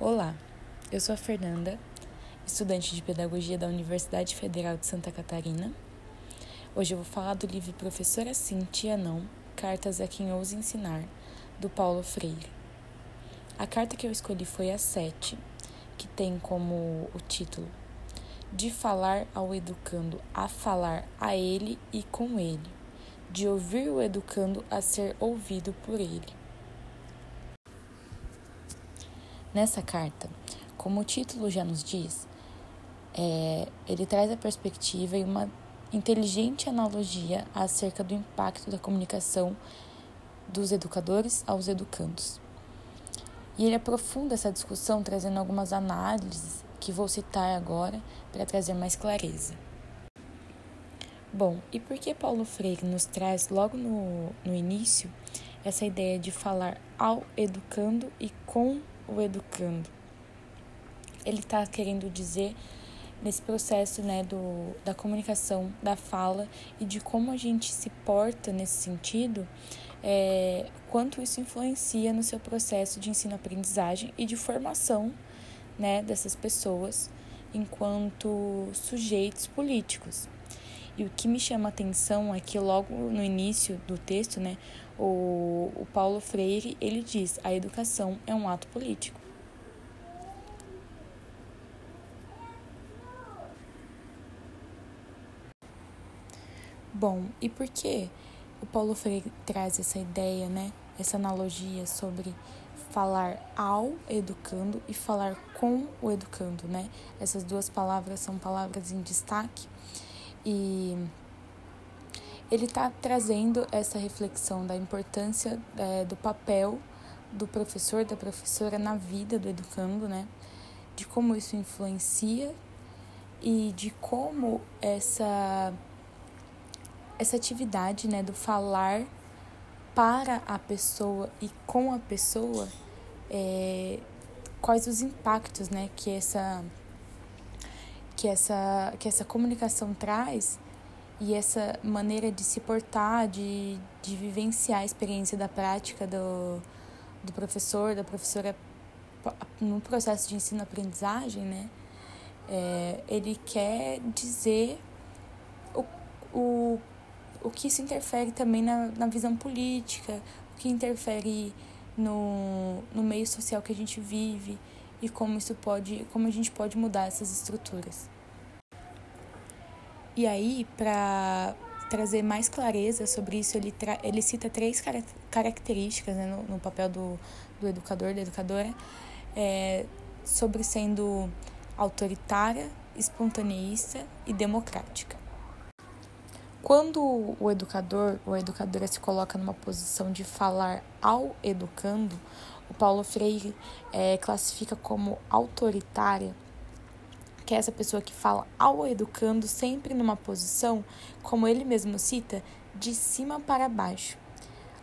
Olá, eu sou a Fernanda, estudante de Pedagogia da Universidade Federal de Santa Catarina. Hoje eu vou falar do livro Professora Sim, Tia Não, Cartas a Quem Ousa Ensinar, do Paulo Freire. A carta que eu escolhi foi a 7, que tem como o título De falar ao educando a falar a ele e com ele, de ouvir o educando a ser ouvido por ele. Nessa carta, como o título já nos diz, é, ele traz a perspectiva e uma inteligente analogia acerca do impacto da comunicação dos educadores aos educandos. E ele aprofunda essa discussão trazendo algumas análises que vou citar agora para trazer mais clareza. Bom, e por que Paulo Freire nos traz logo no, no início essa ideia de falar ao educando e com o educando. Ele está querendo dizer nesse processo né, do, da comunicação, da fala e de como a gente se porta nesse sentido, é, quanto isso influencia no seu processo de ensino-aprendizagem e de formação né, dessas pessoas enquanto sujeitos políticos. E o que me chama a atenção é que logo no início do texto, né, o, o Paulo Freire, ele diz: "A educação é um ato político". Bom, e por que o Paulo Freire traz essa ideia, né? Essa analogia sobre falar ao educando e falar com o educando, né? Essas duas palavras são palavras em destaque e ele está trazendo essa reflexão da importância é, do papel do professor, da professora na vida do educando, né? De como isso influencia e de como essa essa atividade, né, do falar para a pessoa e com a pessoa, é, quais os impactos, né, que essa que essa que essa comunicação traz e essa maneira de se portar, de, de vivenciar a experiência da prática do, do professor, da professora no processo de ensino-aprendizagem, né? É, ele quer dizer o, o, o que isso interfere também na, na visão política, o que interfere no, no meio social que a gente vive e como isso pode, como a gente pode mudar essas estruturas. E aí, para trazer mais clareza sobre isso, ele, ele cita três car características né, no, no, papel do, do educador, da educadora, é, sobre sendo autoritária, espontaneísta e democrática. Quando o educador ou a educadora se coloca numa posição de falar ao educando, o Paulo Freire é, classifica como autoritária que é essa pessoa que fala ao educando sempre numa posição, como ele mesmo cita, de cima para baixo.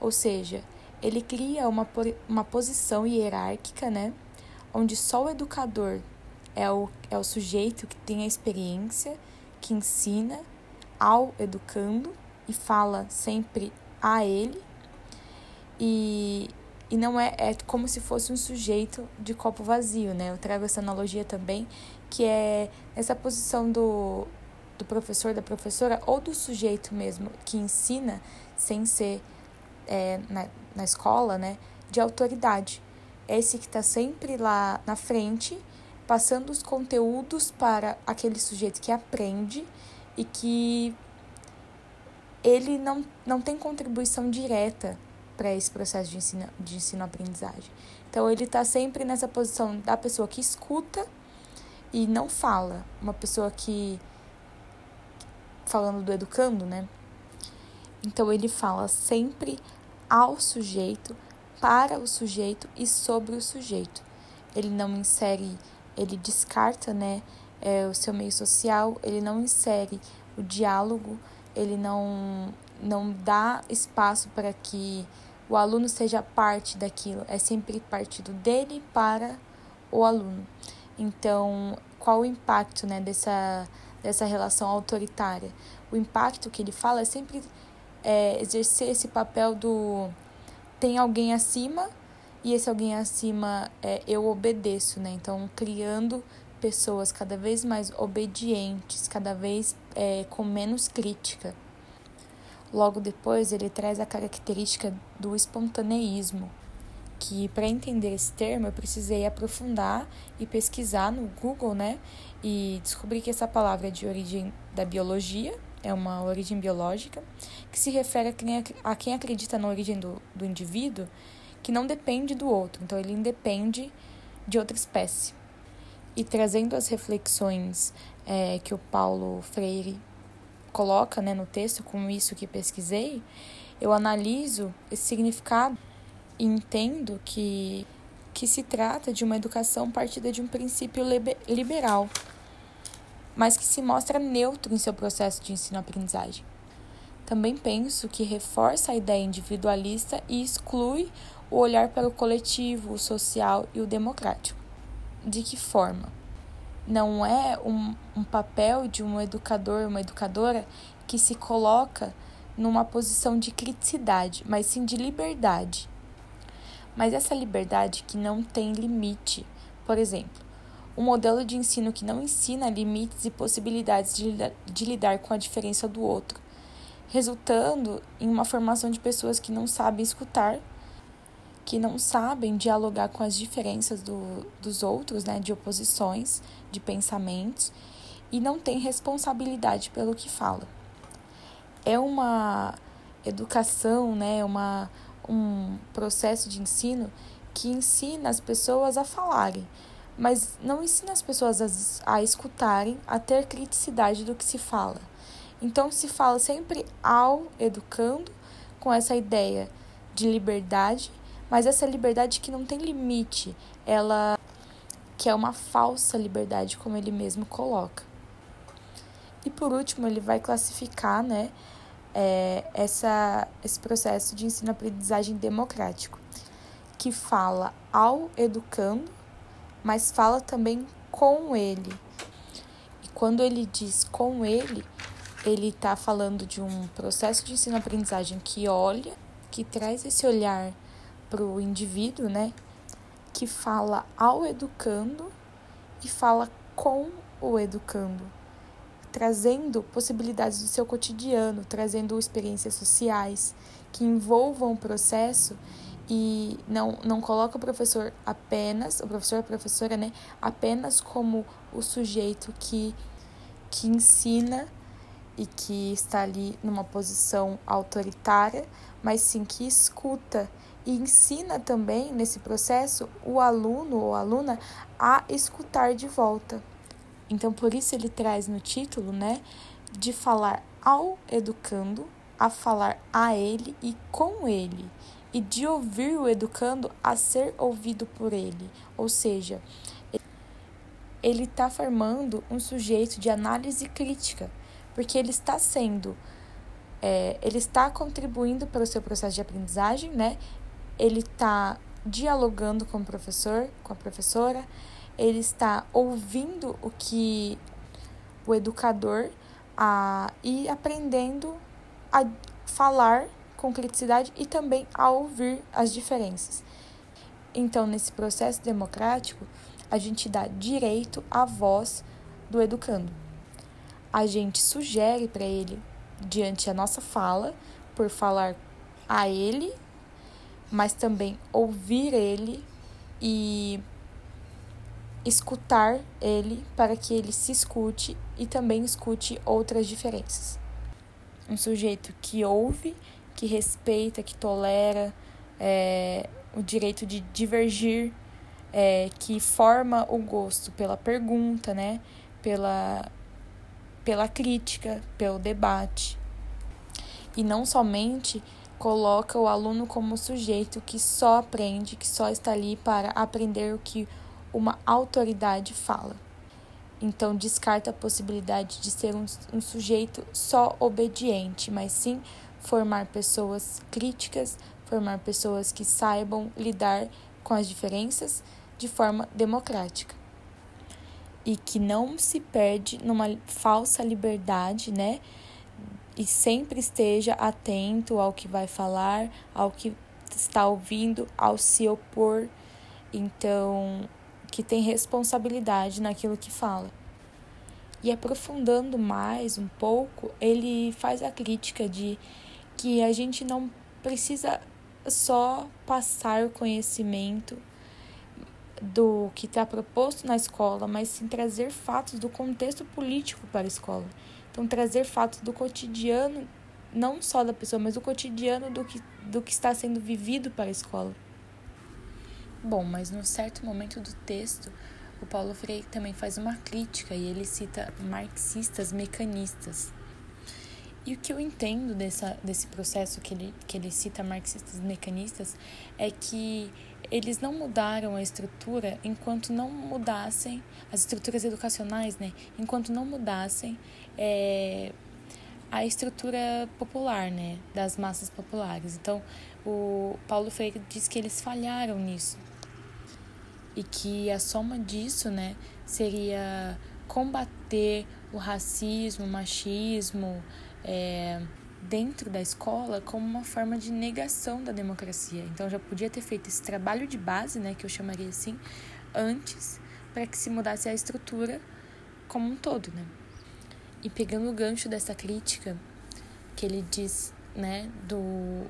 Ou seja, ele cria uma, uma posição hierárquica, né? Onde só o educador é o, é o sujeito que tem a experiência, que ensina ao educando e fala sempre a ele. E, e não é, é como se fosse um sujeito de copo vazio, né? Eu trago essa analogia também, que é essa posição do, do professor, da professora, ou do sujeito mesmo que ensina, sem ser é, na, na escola, né? De autoridade. Esse que está sempre lá na frente, passando os conteúdos para aquele sujeito que aprende e que ele não, não tem contribuição direta para esse processo de ensino de ensino-aprendizagem. Então ele está sempre nessa posição da pessoa que escuta e não fala, uma pessoa que falando do educando, né? Então ele fala sempre ao sujeito, para o sujeito e sobre o sujeito. Ele não insere, ele descarta, né, é, o seu meio social, ele não insere o diálogo, ele não não dá espaço para que o aluno seja parte daquilo, é sempre partido dele para o aluno. Então, qual o impacto né, dessa, dessa relação autoritária? O impacto que ele fala é sempre é, exercer esse papel do tem alguém acima e esse alguém acima é eu obedeço, né? Então, criando pessoas cada vez mais obedientes, cada vez é, com menos crítica. Logo depois, ele traz a característica do espontaneísmo, que para entender esse termo eu precisei aprofundar e pesquisar no Google, né? E descobri que essa palavra é de origem da biologia, é uma origem biológica, que se refere a quem, a quem acredita na origem do, do indivíduo, que não depende do outro, então ele independe de outra espécie. E trazendo as reflexões é, que o Paulo Freire coloca né, no texto, com isso que pesquisei, eu analiso esse significado entendo que, que se trata de uma educação partida de um princípio liberal, mas que se mostra neutro em seu processo de ensino-aprendizagem. Também penso que reforça a ideia individualista e exclui o olhar para o coletivo, o social e o democrático. De que forma? Não é um, um papel de um educador, uma educadora que se coloca numa posição de criticidade, mas sim de liberdade. Mas essa liberdade que não tem limite. Por exemplo, um modelo de ensino que não ensina limites e possibilidades de, de lidar com a diferença do outro, resultando em uma formação de pessoas que não sabem escutar que não sabem dialogar com as diferenças do, dos outros, né, de oposições, de pensamentos, e não têm responsabilidade pelo que fala. É uma educação, né, uma, um processo de ensino que ensina as pessoas a falarem, mas não ensina as pessoas a, a escutarem, a ter criticidade do que se fala. Então se fala sempre ao educando com essa ideia de liberdade mas essa liberdade que não tem limite, ela que é uma falsa liberdade, como ele mesmo coloca. E por último, ele vai classificar, né, é, essa, esse processo de ensino-aprendizagem democrático, que fala ao educando, mas fala também com ele. E quando ele diz com ele, ele está falando de um processo de ensino-aprendizagem que olha, que traz esse olhar para o indivíduo, né? Que fala ao educando e fala com o educando, trazendo possibilidades do seu cotidiano, trazendo experiências sociais que envolvam o processo e não, não coloca o professor apenas, o professor e a professora, né, apenas como o sujeito que, que ensina e que está ali numa posição autoritária, mas sim que escuta e ensina também nesse processo o aluno ou aluna a escutar de volta. Então, por isso ele traz no título, né, de falar ao educando, a falar a ele e com ele, e de ouvir o educando a ser ouvido por ele. Ou seja, ele está formando um sujeito de análise crítica, porque ele está sendo, é, ele está contribuindo para o seu processo de aprendizagem, né? ele está dialogando com o professor, com a professora, ele está ouvindo o que o educador a, e aprendendo a falar com criticidade e também a ouvir as diferenças. Então, nesse processo democrático, a gente dá direito à voz do educando. A gente sugere para ele, diante da nossa fala, por falar a ele mas também ouvir ele e escutar ele para que ele se escute e também escute outras diferenças. Um sujeito que ouve, que respeita, que tolera é, o direito de divergir, é, que forma o gosto pela pergunta, né? pela, pela crítica, pelo debate. E não somente coloca o aluno como sujeito que só aprende, que só está ali para aprender o que uma autoridade fala. Então, descarta a possibilidade de ser um, um sujeito só obediente, mas sim formar pessoas críticas, formar pessoas que saibam lidar com as diferenças de forma democrática. E que não se perde numa falsa liberdade, né? e sempre esteja atento ao que vai falar, ao que está ouvindo ao se opor, então que tem responsabilidade naquilo que fala. E aprofundando mais um pouco, ele faz a crítica de que a gente não precisa só passar o conhecimento do que está proposto na escola, mas sim trazer fatos do contexto político para a escola. Então, trazer fatos do cotidiano, não só da pessoa, mas do cotidiano do que, do que está sendo vivido para a escola. Bom, mas num certo momento do texto, o Paulo Freire também faz uma crítica e ele cita marxistas mecanistas. E o que eu entendo dessa, desse processo que ele, que ele cita marxistas mecanistas é que eles não mudaram a estrutura enquanto não mudassem as estruturas educacionais, né? Enquanto não mudassem é, a estrutura popular, né? Das massas populares. Então, o Paulo Freire diz que eles falharam nisso e que a soma disso, né, seria combater o racismo, o machismo, é, dentro da escola como uma forma de negação da democracia. Então já podia ter feito esse trabalho de base, né, que eu chamaria assim, antes para que se mudasse a estrutura como um todo, né? E pegando o gancho dessa crítica que ele diz, né, do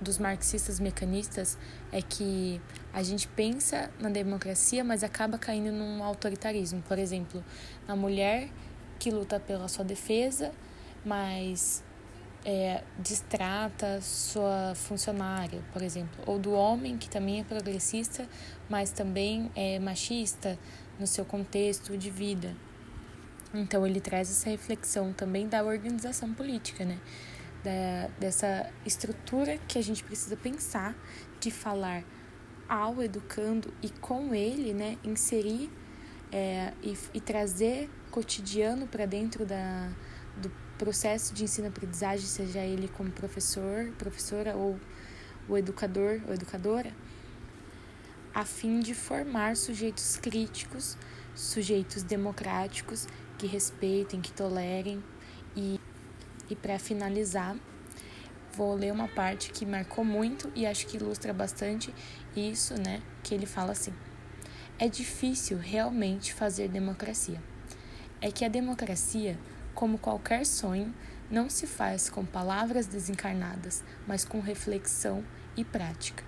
dos marxistas mecanistas é que a gente pensa na democracia, mas acaba caindo num autoritarismo. Por exemplo, na mulher que luta pela sua defesa, mas é, distrata sua funcionária, por exemplo, ou do homem que também é progressista, mas também é machista no seu contexto de vida. Então ele traz essa reflexão também da organização política, né? Da, dessa estrutura que a gente precisa pensar de falar ao educando e com ele, né, inserir é, e, e trazer cotidiano para dentro da, do processo de ensino-aprendizagem, seja ele como professor, professora ou o educador ou educadora, a fim de formar sujeitos críticos, sujeitos democráticos que respeitem, que tolerem e, e para finalizar, vou ler uma parte que marcou muito e acho que ilustra bastante isso, né? Que ele fala assim: É difícil realmente fazer democracia. É que a democracia como qualquer sonho, não se faz com palavras desencarnadas, mas com reflexão e prática.